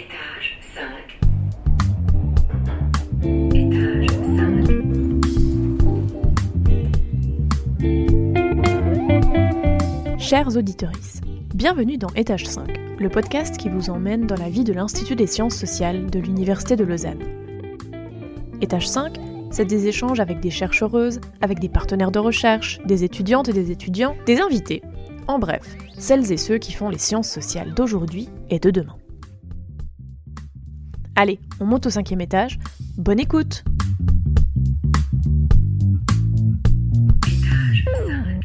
Étage 5. Étage 5. Chers auditeurs, bienvenue dans Étage 5, le podcast qui vous emmène dans la vie de l'Institut des sciences sociales de l'Université de Lausanne. Étage 5, c'est des échanges avec des chercheuses, avec des partenaires de recherche, des étudiantes et des étudiants, des invités. En bref, celles et ceux qui font les sciences sociales d'aujourd'hui et de demain. Allez, on monte au cinquième étage. Bonne écoute Étage 5.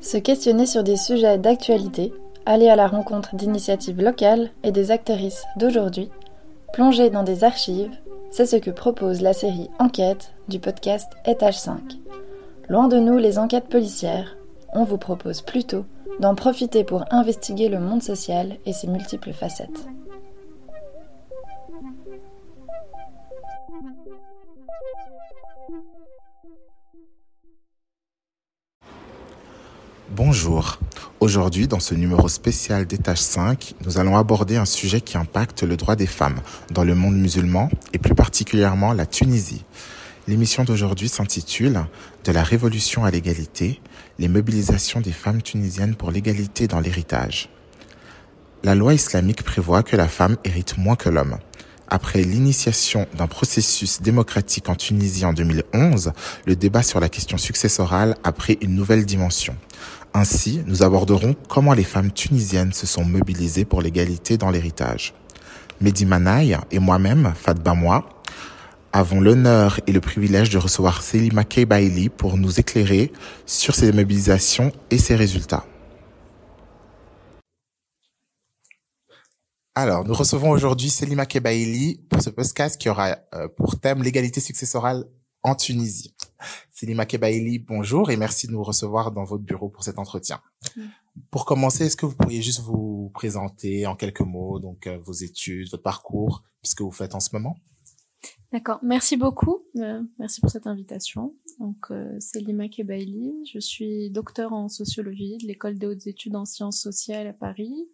Se questionner sur des sujets d'actualité, aller à la rencontre d'initiatives locales et des actrices d'aujourd'hui, plonger dans des archives, c'est ce que propose la série Enquête du podcast Étage 5. Loin de nous les enquêtes policières, on vous propose plutôt d'en profiter pour investiguer le monde social et ses multiples facettes. Bonjour. Aujourd'hui, dans ce numéro spécial d'étage 5, nous allons aborder un sujet qui impacte le droit des femmes dans le monde musulman et plus particulièrement la Tunisie. L'émission d'aujourd'hui s'intitule De la révolution à l'égalité, les mobilisations des femmes tunisiennes pour l'égalité dans l'héritage. La loi islamique prévoit que la femme hérite moins que l'homme. Après l'initiation d'un processus démocratique en Tunisie en 2011, le débat sur la question successorale a pris une nouvelle dimension. Ainsi, nous aborderons comment les femmes tunisiennes se sont mobilisées pour l'égalité dans l'héritage. Mehdi Manaï et moi-même, Fatba avons l'honneur et le privilège de recevoir Selima Keibaili pour nous éclairer sur ces mobilisations et ses résultats. Alors, nous recevons aujourd'hui Selima Kebaili pour ce podcast qui aura euh, pour thème l'égalité successorale en Tunisie. Selima Kebaili, bonjour et merci de nous recevoir dans votre bureau pour cet entretien. Pour commencer, est-ce que vous pourriez juste vous présenter en quelques mots, donc euh, vos études, votre parcours, ce que vous faites en ce moment? D'accord, merci beaucoup. Euh, merci pour cette invitation. Donc, euh, Kebaili. Je suis docteur en sociologie de l'école des hautes études en sciences sociales à Paris.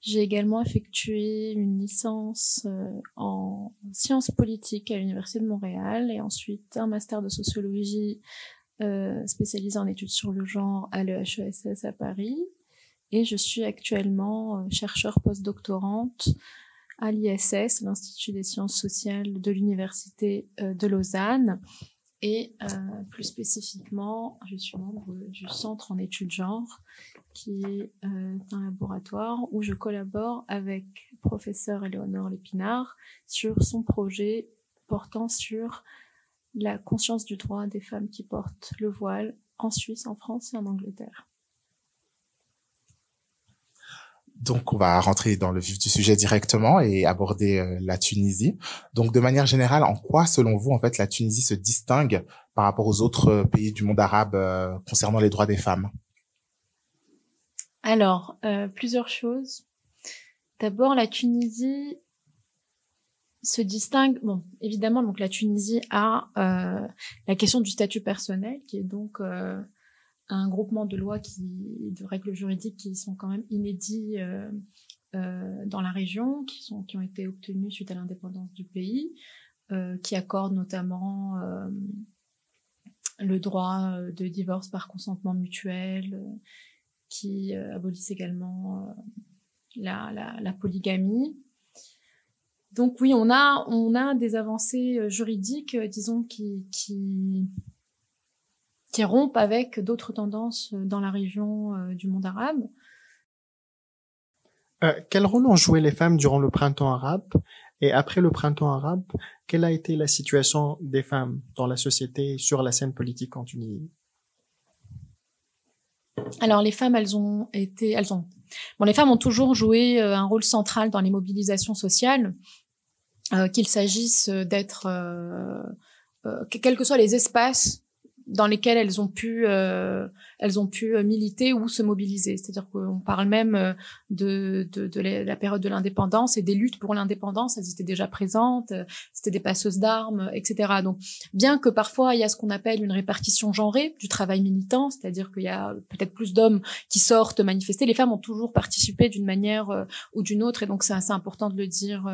J'ai également effectué une licence euh, en sciences politiques à l'Université de Montréal et ensuite un master de sociologie euh, spécialisé en études sur le genre à l'EHESS à Paris. Et je suis actuellement euh, chercheur postdoctorante à l'ISS, l'Institut des sciences sociales de l'Université euh, de Lausanne. Et euh, plus spécifiquement, je suis membre du Centre en études genre, qui est euh, un laboratoire où je collabore avec professeur Éléonore Lépinard sur son projet portant sur la conscience du droit des femmes qui portent le voile en Suisse, en France et en Angleterre. Donc, on va rentrer dans le vif du sujet directement et aborder euh, la Tunisie. Donc, de manière générale, en quoi, selon vous, en fait, la Tunisie se distingue par rapport aux autres euh, pays du monde arabe euh, concernant les droits des femmes? Alors, euh, plusieurs choses. D'abord, la Tunisie se distingue. Bon, évidemment, donc la Tunisie a la question du statut personnel, qui est donc un groupement de lois qui, de règles juridiques qui sont quand même inédits euh, euh, dans la région, qui sont qui ont été obtenus suite à l'indépendance du pays, euh, qui accordent notamment le droit de divorce par consentement mutuel, qui abolissent également la, la, la polygamie. Donc oui, on a on a des avancées juridiques, disons, qui qui qui rompent avec d'autres tendances euh, dans la région euh, du monde arabe. Euh, quel rôle ont joué les femmes durant le printemps arabe et après le printemps arabe? Quelle a été la situation des femmes dans la société et sur la scène politique en Tunisie? Alors les femmes, elles ont été, elles ont, bon, les femmes ont toujours joué un rôle central dans les mobilisations sociales, euh, qu'il s'agisse d'être, euh, que- quels que soient les espaces dans lesquelles elles ont pu euh, elles ont pu militer ou se mobiliser. C'est-à-dire qu'on parle même de, de, de la période de l'indépendance et des luttes pour l'indépendance. Elles étaient déjà présentes. C'était des passeuses d'armes, etc. Donc, bien que parfois il y a ce qu'on appelle une répartition genrée du travail militant, c'est-à-dire qu'il y a peut-être plus d'hommes qui sortent manifester, les femmes ont toujours participé d'une manière ou d'une autre. Et donc, c'est assez important de le dire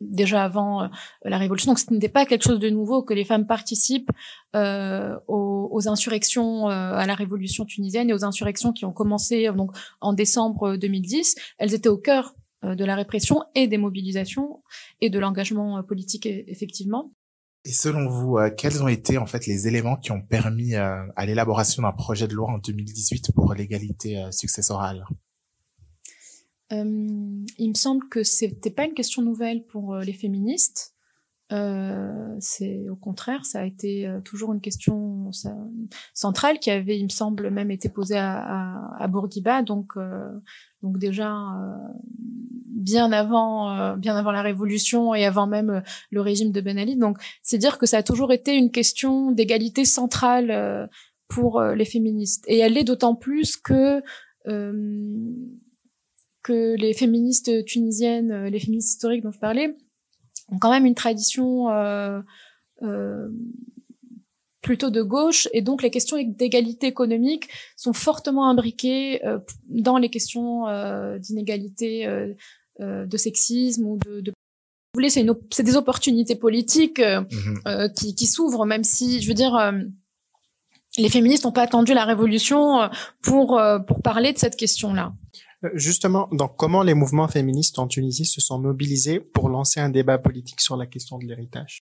déjà avant euh, la révolution. Donc ce n'était pas quelque chose de nouveau que les femmes participent euh, aux, aux, insurrections euh, à la révolution tunisienne et aux insurrections qui ont commencé euh, donc en décembre 2010. Elles étaient au cœur de la répression et des mobilisations et de l'engagement politique effectivement. Et selon vous, quels ont été en fait les éléments qui ont permis à l'élaboration d'un projet de loi en 2018 pour l'égalité successorale? Euh, il me semble que c'était pas une question nouvelle pour euh, les féministes. Euh, c'est au contraire, ça a été euh, toujours une question centrale qui avait, il me semble, même été posée à, à, Bourguiba, donc donc déjà bien avant bien avant la révolution et avant même le régime de Ben Ali. Donc c'est dire que ça a toujours été une question d'égalité centrale pour les féministes et elle l'est d'autant plus que que les féministes tunisiennes, euh, les féministes historiques dont je parlais, ont quand même une tradition euh, euh, plutôt de gauche, et donc les questions d'égalité économique sont fortement imbriquées euh, dans les questions euh, d'inégalité, euh, de sexisme ou de, de vous voulez, c'est, une, c'est des opportunités politiques mm-hmm. qui, qui s'ouvrent, même si, je veux dire, les féministes n'ont pas attendu la révolution pour pour parler de cette question-là. Justement, donc comment les mouvements féministes en Tunisie se sont mobilisés pour lancer un débat politique sur la question de l'héritage?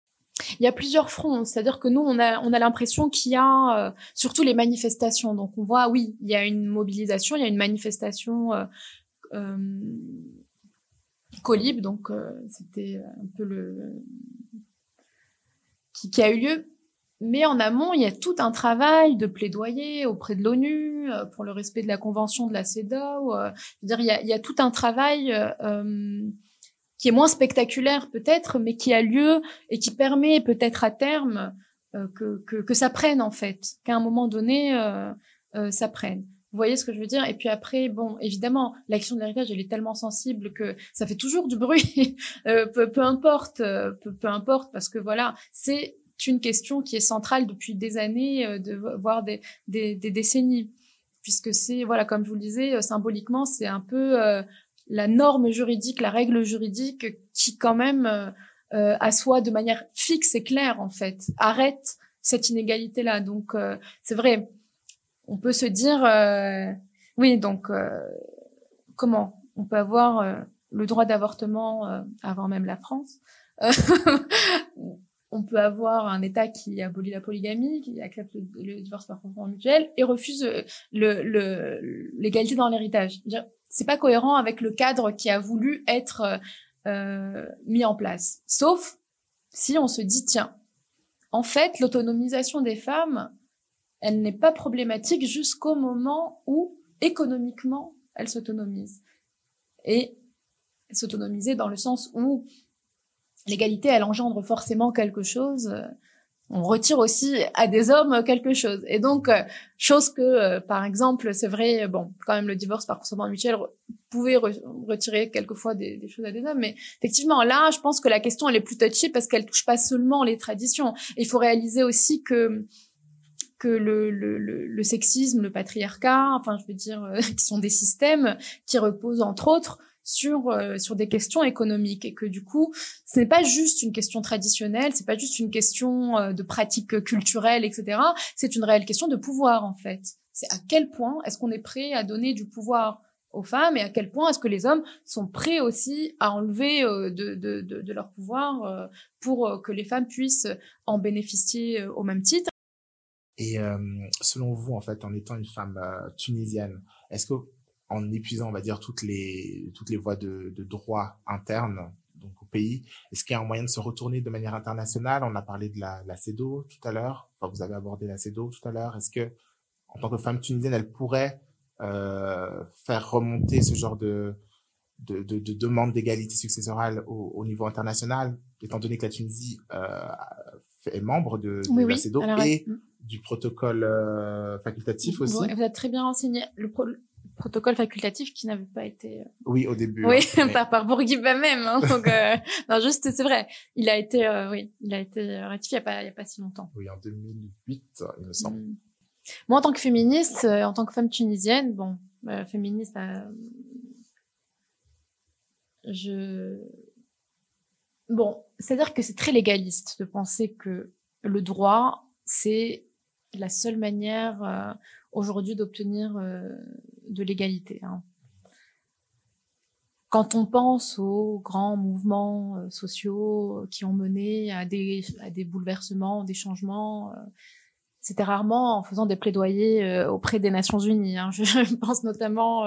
Il y a plusieurs fronts, c'est-à-dire que nous, on a, on a l'impression qu'il y a euh, surtout les manifestations. Donc on voit, oui, il y a une mobilisation, il y a une manifestation euh, euh, Colib, donc euh, c'était un peu le qui a eu lieu mais en amont, il y a tout un travail de plaidoyer auprès de l'ONU euh, pour le respect de la convention de la CEDAW. Euh, dire, il y a, il y a tout un travail euh, qui est moins spectaculaire peut-être, mais qui a lieu et qui permet peut-être à terme que, que, que, ça prenne en fait, qu'à un moment donné, ça prenne. Vous voyez ce que je veux dire? Et puis après, bon, évidemment, l'action de l'héritage, elle est tellement sensible que ça fait toujours du bruit, peu, peu, importe, peu, peu importe, parce que voilà, c'est une question qui est centrale depuis des années, euh, de, voire des, des, des décennies, puisque c'est, voilà, comme je vous le disais, euh, symboliquement, c'est un peu euh, la norme juridique, la règle juridique qui quand même euh, assoit de manière fixe et claire, en fait, arrête cette inégalité-là. Donc, c'est vrai, on peut se dire, oui, donc, comment on peut avoir le droit d'avortement avant même la France on peut avoir un État qui abolit la polygamie, qui accepte le, divorce par consentement mutuel et refuse euh, le l'égalité dans l'héritage. C'est pas cohérent avec le cadre qui a voulu être euh, mis en place. Sauf si on se dit tiens, en fait, l'autonomisation des femmes, elle n'est pas problématique jusqu'au moment où économiquement elles s'autonomisent. Et s'autonomiser dans le sens où l'égalité, elle engendre forcément quelque chose. On retire aussi à des hommes quelque chose. Et donc, euh, chose que, euh, par exemple, c'est vrai, bon, quand même, le divorce par consentement mutuel pouvait retirer quelquefois des, choses à des hommes, mais effectivement, là, je pense que la question, elle est plus touchée parce qu'elle touche pas seulement les traditions. il faut réaliser aussi que que le, le, sexisme, le patriarcat, enfin, je veux dire, euh, qui sont des systèmes qui reposent entre autres sur euh, sur des questions économiques et que du coup ce n'est pas juste une question traditionnelle c'est pas juste une question euh, de pratique culturelle etc c'est une réelle question de pouvoir en fait c'est à quel point est-ce qu'on est prêt à donner du pouvoir aux femmes et à quel point est-ce que les hommes sont prêts aussi à enlever euh, de, de, de, de, leur pouvoir pour que les femmes puissent en bénéficier au même titre. Et selon vous, en fait, en étant une femme tunisienne, est-ce que en épuisant, on va dire, toutes les, toutes les voies de, de droit interne donc au pays. Est-ce qu'il y a un moyen de se retourner de manière internationale? On a parlé de la, la CEDO tout à l'heure. Enfin, vous avez abordé la CEDO tout à l'heure. Est-ce que, en tant que femme tunisienne, elle pourrait euh, faire remonter ce genre de, de, de, de demande d'égalité successorale au, au, niveau international, étant donné que la Tunisie euh, est membre de, de la CEDO et du protocole euh, facultatif aussi? Vous, vous êtes très bien renseigné. Le, pro- le protocole facultatif qui n'avait pas été... euh, Oui, au début. Oui, hein, par, par Bourguiba même. hein, donc, euh, non, juste, c'est vrai. Il a été, euh, oui, il a été ratifié il n'y a, a pas si longtemps. Oui, en 2008, il me semble. Mm. Moi, en tant que féministe, euh, en tant que femme tunisienne, bon, féministe, je, bon, c'est-à-dire que c'est très légaliste de penser que le droit, c'est la seule manière aujourd'hui d'obtenir euh, de l'égalité. hein. Quand on pense aux grands mouvements euh, sociaux qui ont mené à des, à des bouleversements, des changements, euh, c'était rarement en faisant des plaidoyers euh, auprès des Nations Unies. hein. Je, pense notamment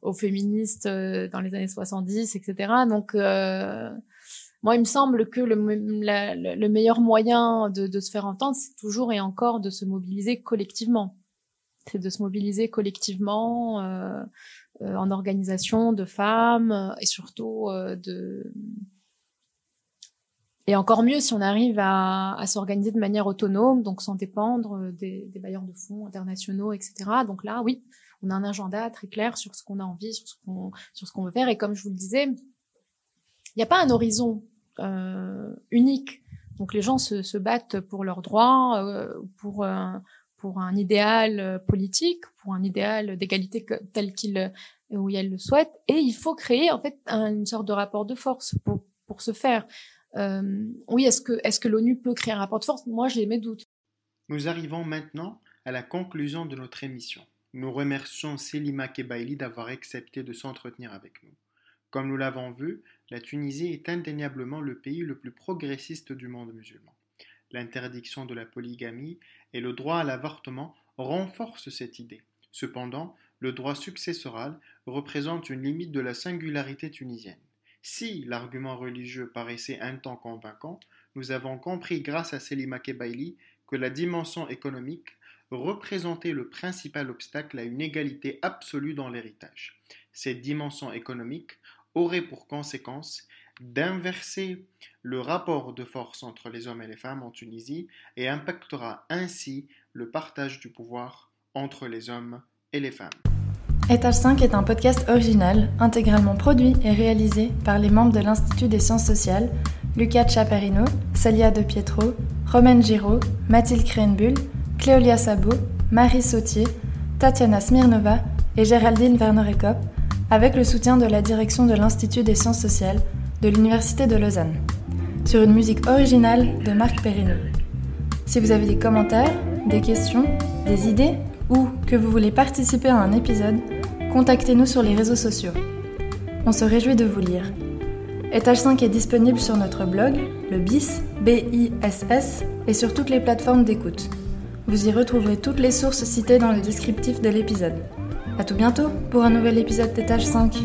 aux féministes dans les années 70, etc. Donc, moi, il me semble que le, la- le meilleur moyen de, de se faire entendre, c'est toujours et encore de se mobiliser collectivement. C'est de se mobiliser collectivement euh, euh, en organisation de femmes euh, et surtout euh, de et encore mieux si on arrive à, à s'organiser de manière autonome, donc sans dépendre euh, des, des bailleurs de fonds internationaux, etc. Donc là, oui, on a un agenda très clair sur ce qu'on a envie, sur ce qu'on sur ce qu'on veut faire. Et comme je vous le disais, il n'y a pas un horizon euh, unique. Donc les gens se, se battent pour leurs droits, pour pour un idéal euh, politique, pour un idéal d'égalité tel qu'il euh, où elles le souhaitent. Et il faut créer en fait un- une sorte de rapport de force pour pour ce faire. Euh, oui, est-ce que est-ce que l'ONU peut créer un rapport de force? Moi, j'ai mes doutes. Nous arrivons maintenant à la conclusion de notre émission. Nous remercions Selima Kebaili d'avoir accepté de s'entretenir avec nous. Comme nous l'avons vu, la Tunisie est indéniablement le pays le plus progressiste du monde musulman. L'interdiction de la polygamie et le droit à l'avortement renforcent cette idée. Cependant, le droit successoral représente une limite de la singularité tunisienne. Si l'argument religieux paraissait un temps convaincant, nous avons compris grâce à Selima Kebaili que la dimension économique représentait le principal obstacle à une égalité absolue dans l'héritage. Cette dimension économique aurait pour conséquence d'inverser le rapport de force entre les hommes et les femmes en Tunisie et impactera ainsi le partage du pouvoir entre les hommes et les femmes. Étage 5 est un podcast original, intégralement produit et réalisé par les membres de l'Institut des sciences sociales, Lucas Chaparino, Celia De Pietro, Romaine Giraud, Mathilde Krenbull, Cléolia Sabot, Marie Sautier, Tatiana Smirnova et Géraldine Werner-Ekop, avec le soutien de la direction de l'Institut des sciences sociales de l'Université de Lausanne, sur une musique originale de Marc Perrino. Si vous avez des commentaires, des questions, des idées ou que vous voulez participer à un épisode, contactez-nous sur les réseaux sociaux. On se réjouit de vous lire. Étage 5 est disponible sur notre blog, le BIS, B-I-S-S, et sur toutes les plateformes d'écoute. Vous y retrouverez toutes les sources citées dans le descriptif de l'épisode. A tout bientôt pour un nouvel épisode d'Étage 5.